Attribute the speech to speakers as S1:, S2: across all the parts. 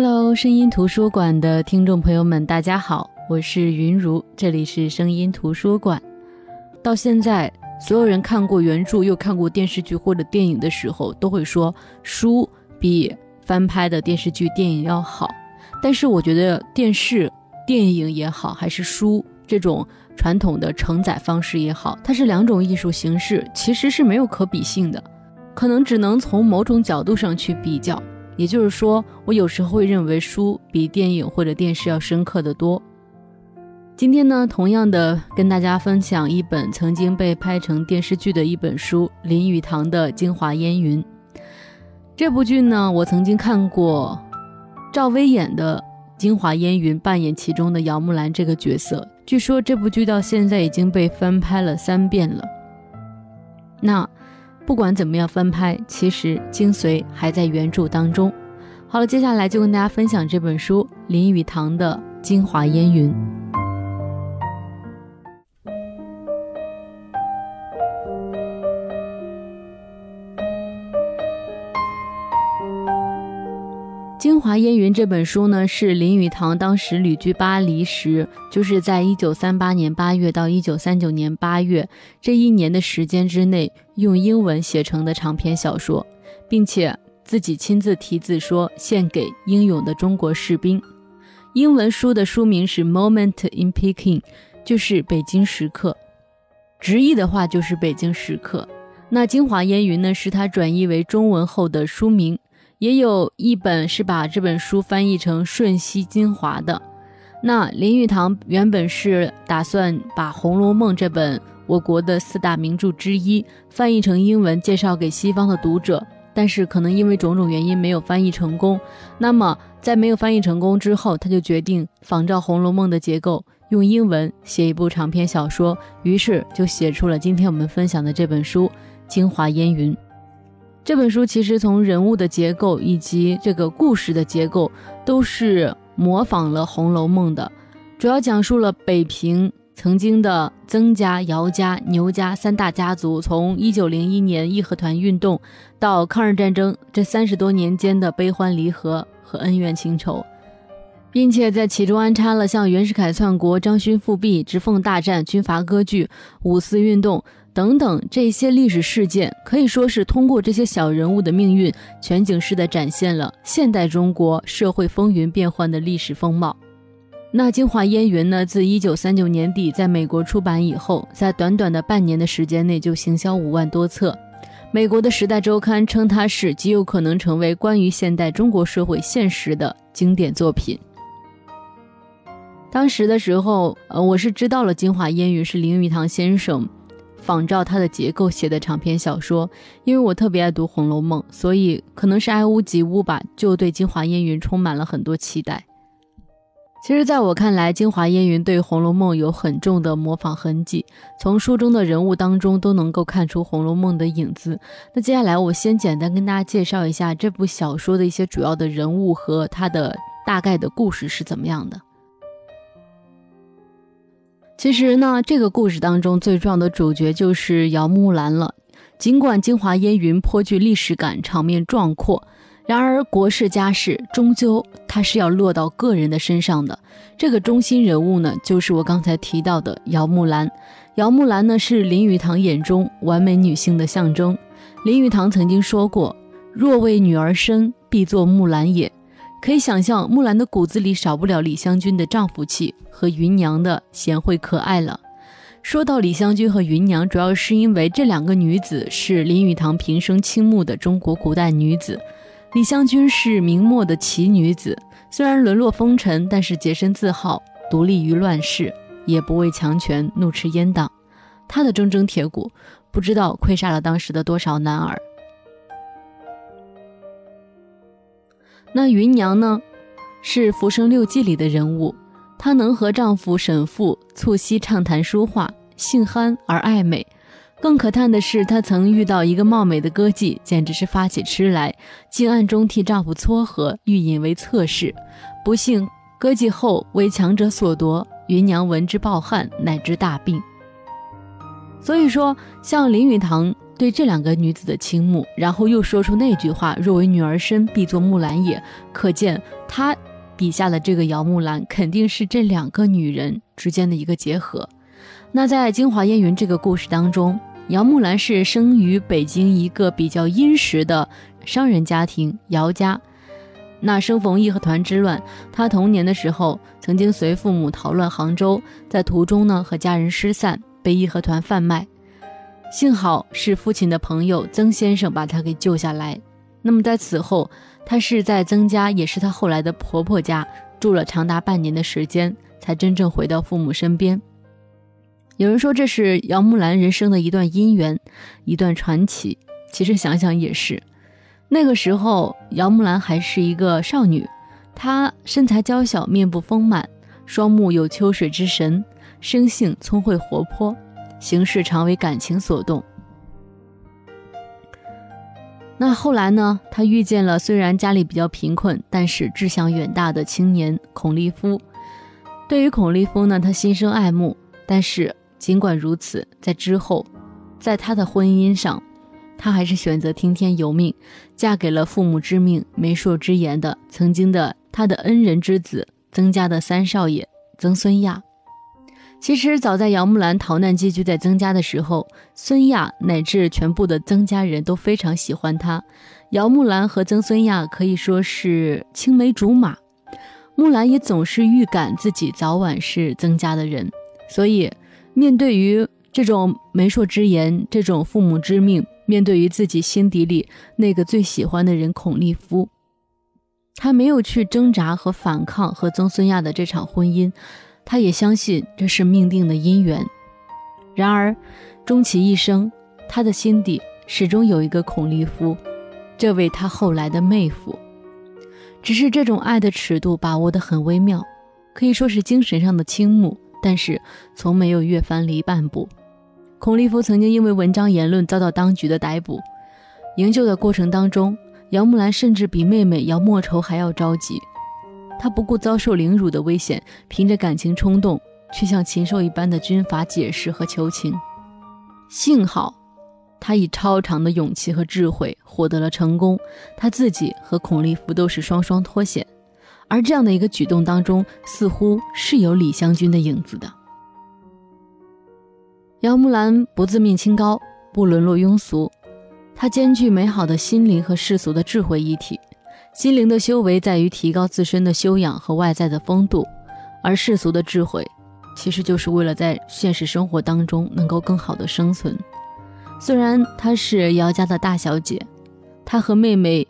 S1: Hello，声音图书馆的听众朋友们，大家好，我是云如，这里是声音图书馆。到现在，所有人看过原著又看过电视剧或者电影的时候，都会说书比翻拍的电视剧、电影要好。但是我觉得电视、电影也好，还是书这种传统的承载方式也好，它是两种艺术形式，其实是没有可比性的，可能只能从某种角度上去比较。也就是说，我有时候会认为书比电影或者电视要深刻的多。今天呢，同样的跟大家分享一本曾经被拍成电视剧的一本书——林语堂的《京华烟云》。这部剧呢，我曾经看过赵薇演的《京华烟云》，扮演其中的姚木兰这个角色。据说这部剧到现在已经被翻拍了三遍了。那。不管怎么样翻拍，其实精髓还在原著当中。好了，接下来就跟大家分享这本书林语堂的《京华烟云》。《京华烟云》这本书呢，是林语堂当时旅居巴黎时，就是在一九三八年八月到一九三九年八月这一年的时间之内，用英文写成的长篇小说，并且自己亲自题字说献给英勇的中国士兵。英文书的书名是《Moment in Peking》，就是北京时刻，直译的话就是北京时刻。那《京华烟云》呢，是他转译为中文后的书名。也有一本是把这本书翻译成《瞬息精华》的。那林语堂原本是打算把《红楼梦》这本我国的四大名著之一翻译成英文，介绍给西方的读者，但是可能因为种种原因没有翻译成功。那么在没有翻译成功之后，他就决定仿照《红楼梦》的结构，用英文写一部长篇小说，于是就写出了今天我们分享的这本书《京华烟云》。这本书其实从人物的结构以及这个故事的结构，都是模仿了《红楼梦》的，主要讲述了北平曾经的曾家、姚家、牛家三大家族，从一九零一年义和团运动到抗日战争这三十多年间的悲欢离合和恩怨情仇，并且在其中安插了像袁世凯篡国、张勋复辟、直奉大战、军阀割据、五四运动。等等，这些历史事件可以说是通过这些小人物的命运，全景式的展现了现代中国社会风云变幻的历史风貌。那《京华烟云》呢？自一九三九年底在美国出版以后，在短短的半年的时间内就行销五万多册。美国的《时代周刊》称它是极有可能成为关于现代中国社会现实的经典作品。当时的时候，呃，我是知道了《京华烟云》是林语堂先生。仿照它的结构写的长篇小说，因为我特别爱读《红楼梦》，所以可能是爱屋及乌吧，就对《京华烟云》充满了很多期待。其实，在我看来，《京华烟云》对《红楼梦》有很重的模仿痕迹，从书中的人物当中都能够看出《红楼梦》的影子。那接下来，我先简单跟大家介绍一下这部小说的一些主要的人物和它的大概的故事是怎么样的。其实呢，这个故事当中最重要的主角就是姚木兰了。尽管《京华烟云》颇具历史感，场面壮阔，然而国事家事终究它是要落到个人的身上的。这个中心人物呢，就是我刚才提到的姚木兰。姚木兰呢，是林语堂眼中完美女性的象征。林语堂曾经说过：“若为女儿身，必作木兰也。”可以想象，木兰的骨子里少不了李香君的丈夫气和芸娘的贤惠可爱了。说到李香君和芸娘，主要是因为这两个女子是林语堂平生倾慕的中国古代女子。李香君是明末的奇女子，虽然沦落风尘，但是洁身自好，独立于乱世，也不畏强权，怒斥阉党。她的铮铮铁骨，不知道亏杀了当时的多少男儿。那芸娘呢，是《浮生六记》里的人物，她能和丈夫沈复促膝畅谈书画，性憨而爱美。更可叹的是，她曾遇到一个貌美的歌妓，简直是发起痴来，竟暗中替丈夫撮合，欲引为侧室。不幸歌妓后为强者所夺，芸娘闻之暴汗，乃至大病。所以说，像林语堂。对这两个女子的倾慕，然后又说出那句话：“若为女儿身，必作木兰也。”可见他笔下的这个姚木兰，肯定是这两个女人之间的一个结合。那在《京华烟云》这个故事当中，姚木兰是生于北京一个比较殷实的商人家庭姚家。那生逢义和团之乱，她童年的时候曾经随父母逃乱杭州，在途中呢和家人失散，被义和团贩卖。幸好是父亲的朋友曾先生把她给救下来。那么在此后，她是在曾家，也是她后来的婆婆家住了长达半年的时间，才真正回到父母身边。有人说这是姚木兰人生的一段姻缘，一段传奇。其实想想也是，那个时候姚木兰还是一个少女，她身材娇小，面部丰满，双目有秋水之神，生性聪慧活泼。行事常为感情所动。那后来呢？他遇见了虽然家里比较贫困，但是志向远大的青年孔立夫。对于孔立夫呢，他心生爱慕。但是尽管如此，在之后，在他的婚姻上，他还是选择听天由命，嫁给了父母之命、媒妁之言的曾经的他的恩人之子曾家的三少爷曾孙亚。其实早在姚木兰逃难寄居在曾家的时候，孙亚乃至全部的曾家人都非常喜欢她。姚木兰和曾孙亚可以说是青梅竹马，木兰也总是预感自己早晚是曾家的人，所以面对于这种媒妁之言、这种父母之命，面对于自己心底里那个最喜欢的人孔立夫，她没有去挣扎和反抗和曾孙亚的这场婚姻。他也相信这是命定的姻缘，然而，终其一生，他的心底始终有一个孔立夫，这位他后来的妹夫。只是这种爱的尺度把握得很微妙，可以说是精神上的倾慕，但是从没有越翻离半步。孔立夫曾经因为文章言论遭到当局的逮捕，营救的过程当中，姚木兰甚至比妹妹姚莫愁还要着急。他不顾遭受凌辱的危险，凭着感情冲动，去向禽兽一般的军阀解释和求情。幸好，他以超常的勇气和智慧获得了成功。他自己和孔立夫都是双双脱险，而这样的一个举动当中，似乎是有李香君的影子的。姚木兰不自命清高，不沦落庸俗，她兼具美好的心灵和世俗的智慧一体。心灵的修为在于提高自身的修养和外在的风度，而世俗的智慧，其实就是为了在现实生活当中能够更好的生存。虽然她是姚家的大小姐，她和妹妹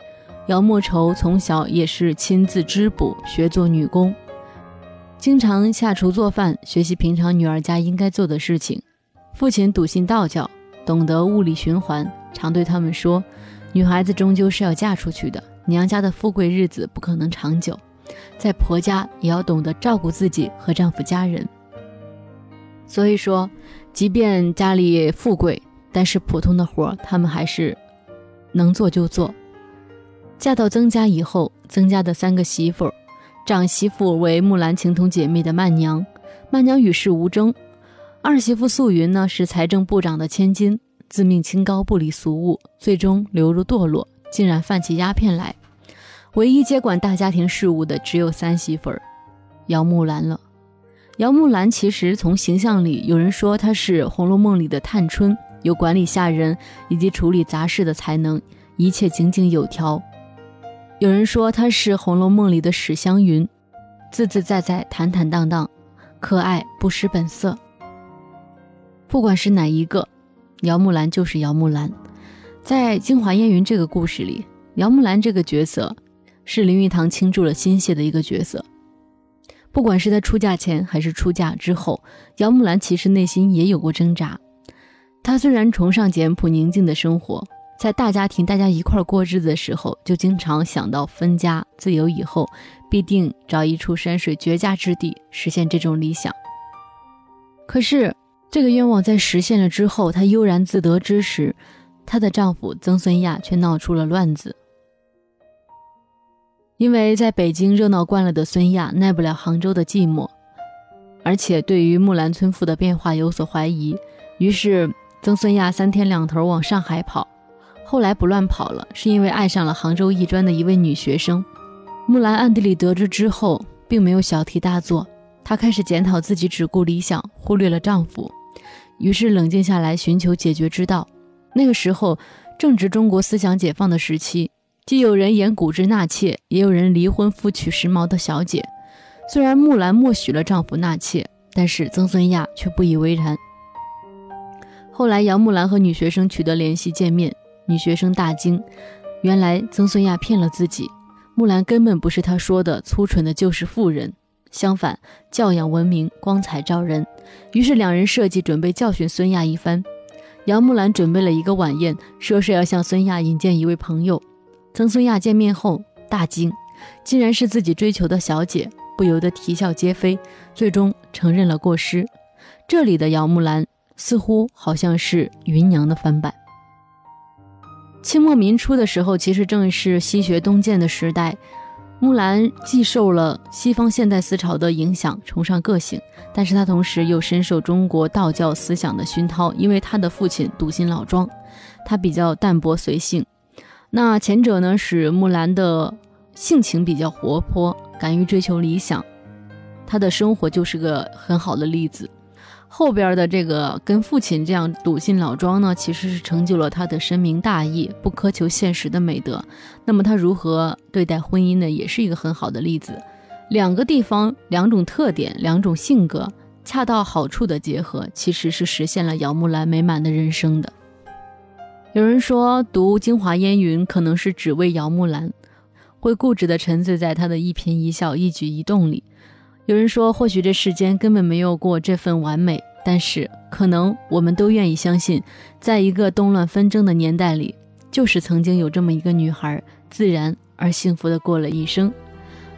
S1: 姚莫愁从小也是亲自织补，学做女工，经常下厨做饭，学习平常女儿家应该做的事情。父亲笃信道教，懂得物理循环，常对他们说：“女孩子终究是要嫁出去的。”娘家的富贵日子不可能长久，在婆家也要懂得照顾自己和丈夫家人。所以说，即便家里富贵，但是普通的活他们还是能做就做。嫁到曾家以后，曾家的三个媳妇，长媳妇为木兰情同姐妹的曼娘，曼娘与世无争；二媳妇素云呢是财政部长的千金，自命清高，不理俗物，最终流入堕落。竟然犯起鸦片来，唯一接管大家庭事务的只有三媳妇儿姚木兰了。姚木兰其实从形象里，有人说她是《红楼梦》里的探春，有管理下人以及处理杂事的才能，一切井井有条；有人说她是《红楼梦》里的史湘云，自自在在、坦坦荡荡，可爱不失本色。不管是哪一个，姚木兰就是姚木兰。在《京华烟云》这个故事里，姚木兰这个角色是林语堂倾注了心血的一个角色。不管是在出嫁前还是出嫁之后，姚木兰其实内心也有过挣扎。她虽然崇尚简朴宁静的生活，在大家庭大家一块过日子的时候，就经常想到分家自由以后，必定找一处山水绝佳之地实现这种理想。可是这个愿望在实现了之后，她悠然自得之时。她的丈夫曾孙亚却闹出了乱子，因为在北京热闹惯了的孙亚耐不了杭州的寂寞，而且对于木兰村妇的变化有所怀疑，于是曾孙亚三天两头往上海跑，后来不乱跑了，是因为爱上了杭州艺专的一位女学生。木兰暗地里得知之后，并没有小题大做，她开始检讨自己只顾理想，忽略了丈夫，于是冷静下来寻求解决之道。那个时候正值中国思想解放的时期，既有人演古之纳妾，也有人离婚复娶时髦的小姐。虽然木兰默许了丈夫纳妾，但是曾孙亚却不以为然。后来杨木兰和女学生取得联系见面，女学生大惊，原来曾孙亚骗了自己。木兰根本不是他说的粗蠢的旧式妇人，相反，教养文明，光彩照人。于是两人设计准备教训孙亚一番。杨木兰准备了一个晚宴，说是要向孙亚引荐一位朋友。曾孙亚见面后大惊，竟然是自己追求的小姐，不由得啼笑皆非，最终承认了过失。这里的杨木兰似乎好像是芸娘的翻版。清末民初的时候，其实正是西学东渐的时代。木兰既受了西方现代思潮的影响，崇尚个性，但是她同时又深受中国道教思想的熏陶。因为她的父亲笃信老庄，她比较淡泊随性。那前者呢，使木兰的性情比较活泼，敢于追求理想。她的生活就是个很好的例子。后边的这个跟父亲这样笃信老庄呢，其实是成就了他的深明大义、不苛求现实的美德。那么他如何对待婚姻呢，也是一个很好的例子。两个地方、两种特点、两种性格，恰到好处的结合，其实是实现了姚木兰美满的人生的。有人说，读《京华烟云》可能是只为姚木兰，会固执地沉醉在她的一颦一笑、一举一动里。有人说，或许这世间根本没有过这份完美，但是可能我们都愿意相信，在一个动乱纷争的年代里，就是曾经有这么一个女孩，自然而幸福的过了一生。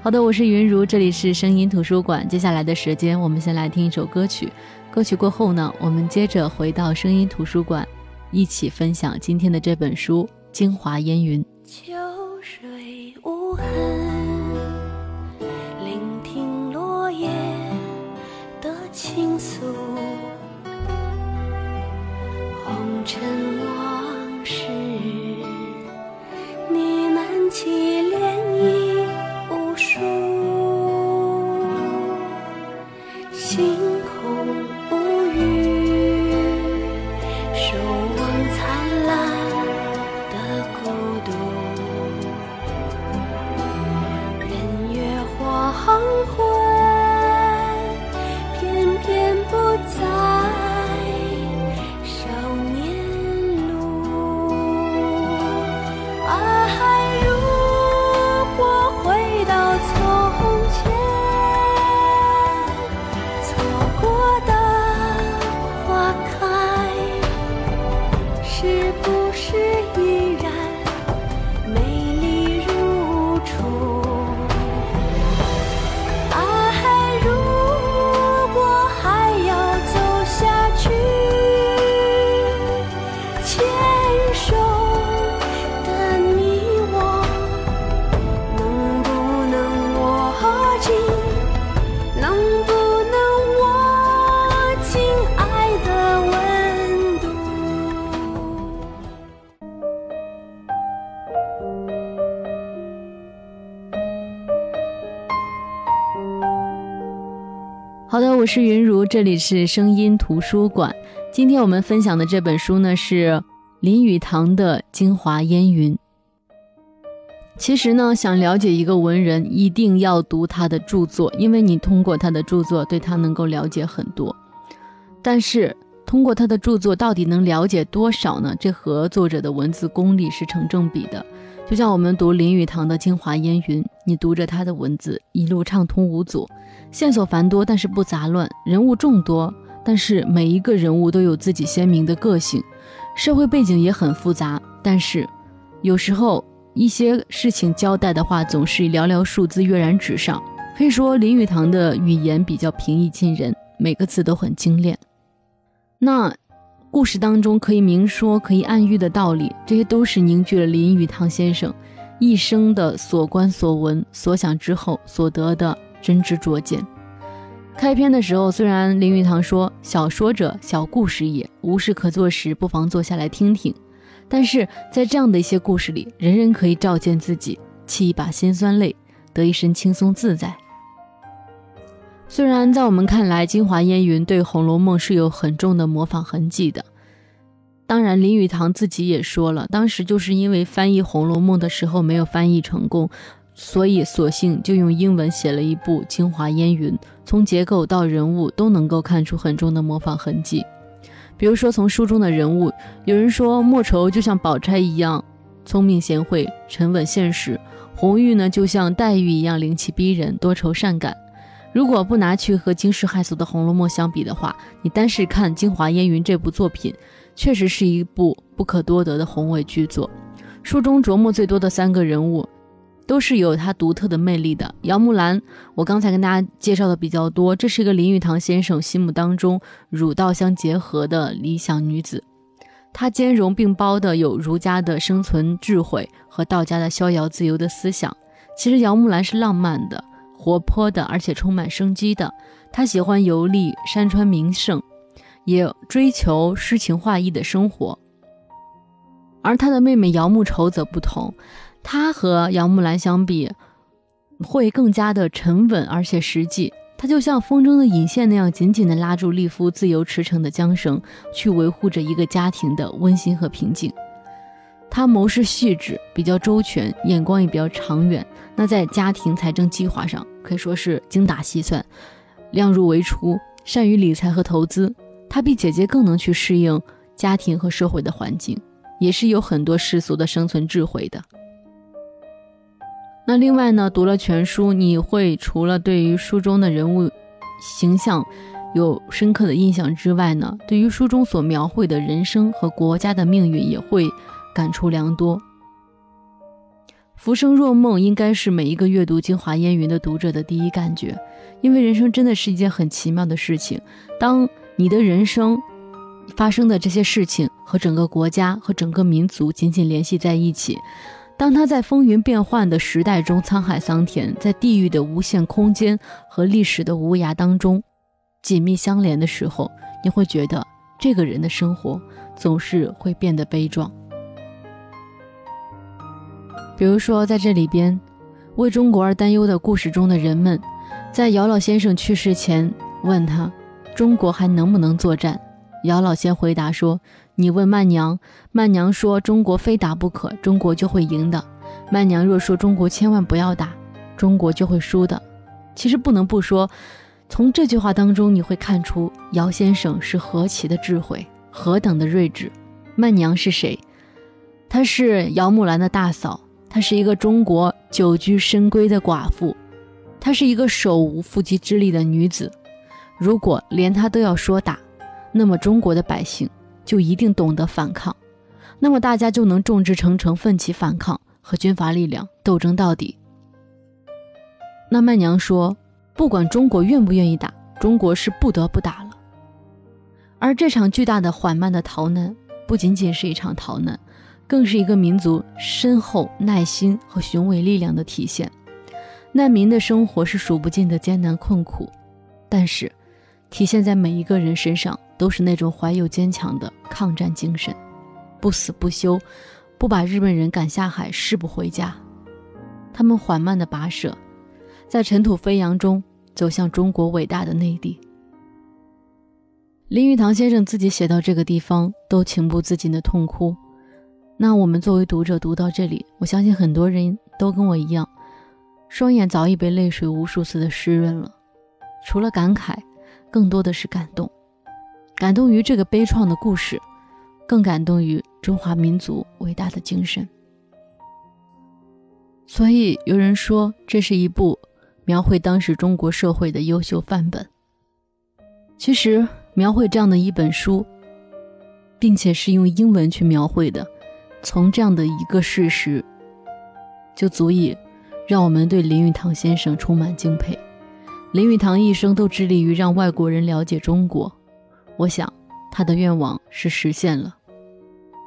S1: 好的，我是云如，这里是声音图书馆。接下来的时间，我们先来听一首歌曲。歌曲过后呢，我们接着回到声音图书馆，一起分享今天的这本书《京华烟云》。
S2: 秋水无痕。
S1: 我是云如，这里是声音图书馆。今天我们分享的这本书呢是林语堂的《京华烟云》。其实呢，想了解一个文人，一定要读他的著作，因为你通过他的著作，对他能够了解很多。但是通过他的著作，到底能了解多少呢？这和作者的文字功力是成正比的。就像我们读林语堂的《京华烟云》，你读着他的文字，一路畅通无阻，线索繁多，但是不杂乱；人物众多，但是每一个人物都有自己鲜明的个性；社会背景也很复杂，但是有时候一些事情交代的话，总是寥寥数字跃然纸上。可以说，林语堂的语言比较平易近人，每个字都很精炼。那。故事当中可以明说、可以暗喻的道理，这些都是凝聚了林语堂先生一生的所观所闻、所想之后所得的真知灼见。开篇的时候，虽然林语堂说“小说者，小故事也，无事可做时，不妨坐下来听听”，但是在这样的一些故事里，人人可以照见自己，沏一把辛酸泪，得一身轻松自在。虽然在我们看来，京华烟云对《红楼梦》是有很重的模仿痕迹的，当然林语堂自己也说了，当时就是因为翻译《红楼梦》的时候没有翻译成功。所以，索性就用英文写了一部《京华烟云》，从结构到人物都能够看出很重的模仿痕迹。比如说，从书中的人物，有人说莫愁就像宝钗一样聪明贤惠、沉稳现实；红玉呢，就像黛玉一样灵气逼人、多愁善感。如果不拿去和惊世骇俗的《红楼梦》相比的话，你单是看《京华烟云》这部作品，确实是一部不可多得的宏伟巨作。书中琢磨最多的三个人物。都是有他独特的魅力的。姚木兰，我刚才跟大家介绍的比较多，这是一个林语堂先生心目当中儒道相结合的理想女子，她兼容并包的有儒家的生存智慧和道家的逍遥自由的思想。其实姚木兰是浪漫的、活泼的，而且充满生机的。他喜欢游历山川名胜，也追求诗情画意的生活。而他的妹妹姚木愁则不同。她和姚木兰相比，会更加的沉稳而且实际。她就像风筝的引线那样，紧紧地拉住丽夫自由驰骋的缰绳，去维护着一个家庭的温馨和平静。他谋事细致，比较周全，眼光也比较长远。那在家庭财政计划上，可以说是精打细算，量入为出，善于理财和投资。他比姐姐更能去适应家庭和社会的环境，也是有很多世俗的生存智慧的。那另外呢，读了全书，你会除了对于书中的人物形象有深刻的印象之外呢，对于书中所描绘的人生和国家的命运也会感触良多。浮生若梦，应该是每一个阅读《京华烟云》的读者的第一感觉，因为人生真的是一件很奇妙的事情。当你的人生发生的这些事情和整个国家和整个民族紧紧联系在一起。当他在风云变幻的时代中沧海桑田，在地狱的无限空间和历史的无涯当中紧密相连的时候，你会觉得这个人的生活总是会变得悲壮。比如说，在这里边为中国而担忧的故事中的人们，在姚老先生去世前问他：“中国还能不能作战？”姚老先回答说。你问曼娘，曼娘说：“中国非打不可，中国就会赢的。”曼娘若说：“中国千万不要打，中国就会输的。”其实不能不说，从这句话当中你会看出姚先生是何其的智慧，何等的睿智。曼娘是谁？她是姚木兰的大嫂，她是一个中国久居深闺的寡妇，她是一个手无缚鸡之力的女子。如果连她都要说打，那么中国的百姓。就一定懂得反抗，那么大家就能众志成城，奋起反抗，和军阀力量斗争到底。那曼娘说：“不管中国愿不愿意打，中国是不得不打了。”而这场巨大的、缓慢的逃难，不仅仅是一场逃难，更是一个民族深厚耐心和雄伟力量的体现。难民的生活是数不尽的艰难困苦，但是体现在每一个人身上。都是那种怀有坚强的抗战精神，不死不休，不把日本人赶下海，誓不回家。他们缓慢的跋涉，在尘土飞扬中走向中国伟大的内地。林语堂先生自己写到这个地方，都情不自禁的痛哭。那我们作为读者读到这里，我相信很多人都跟我一样，双眼早已被泪水无数次的湿润了。除了感慨，更多的是感动。感动于这个悲怆的故事，更感动于中华民族伟大的精神。所以有人说，这是一部描绘当时中国社会的优秀范本。其实，描绘这样的一本书，并且是用英文去描绘的，从这样的一个事实，就足以让我们对林语堂先生充满敬佩。林语堂一生都致力于让外国人了解中国。我想，他的愿望是实现了，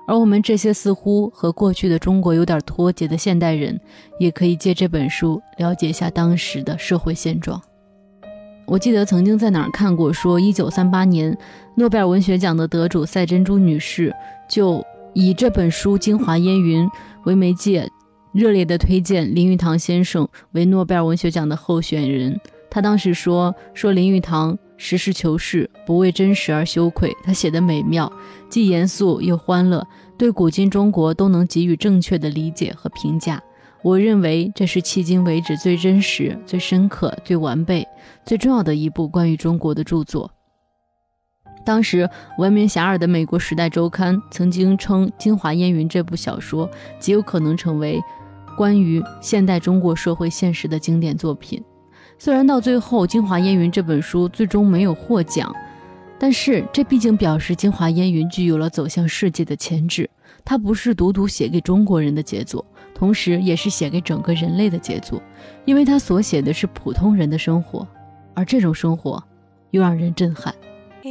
S1: 而我们这些似乎和过去的中国有点脱节的现代人，也可以借这本书了解一下当时的社会现状。我记得曾经在哪儿看过，说一九三八年诺贝尔文学奖的得主赛珍珠女士就以这本书《京华烟云》为媒介，热烈地推荐林语堂先生为诺贝尔文学奖的候选人。他当时说：“说林语堂实事求是，不为真实而羞愧。他写的美妙，既严肃又欢乐，对古今中国都能给予正确的理解和评价。我认为这是迄今为止最真实、最深刻、最完备、最重要的一部关于中国的著作。”当时闻名遐迩的美国《时代周刊》曾经称《京华烟云》这部小说极有可能成为关于现代中国社会现实的经典作品。虽然到最后《京华烟云》这本书最终没有获奖，但是这毕竟表示《京华烟云》具有了走向世界的潜质。它不是独独写给中国人的杰作，同时也是写给整个人类的杰作，因为它所写的是普通人的生活，而这种生活又让人震撼。好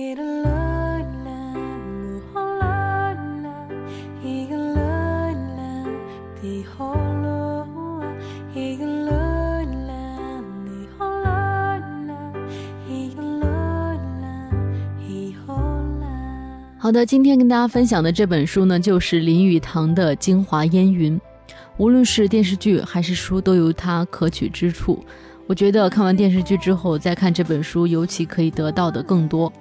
S1: 的，今天跟大家分享的这本书呢，就是林语堂的《京华烟云》。无论是电视剧还是书，都有它可取之处。我觉得看完电视剧之后再看这本书，尤其可以得到的更多。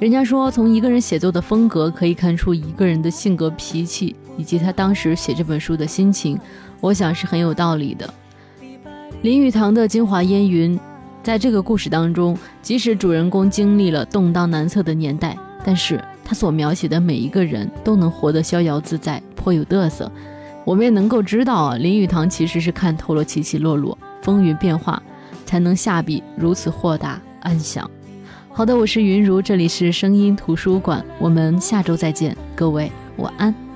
S1: 人家说，从一个人写作的风格可以看出一个人的性格、脾气以及他当时写这本书的心情，我想是很有道理的。林语堂的《京华烟云》在这个故事当中，即使主人公经历了动荡难测的年代，但是。他所描写的每一个人都能活得逍遥自在，颇有嘚瑟。我们也能够知道啊，林语堂其实是看透了起起落落、风云变化，才能下笔如此豁达安详。好的，我是云如，这里是声音图书馆，我们下周再见，各位晚安。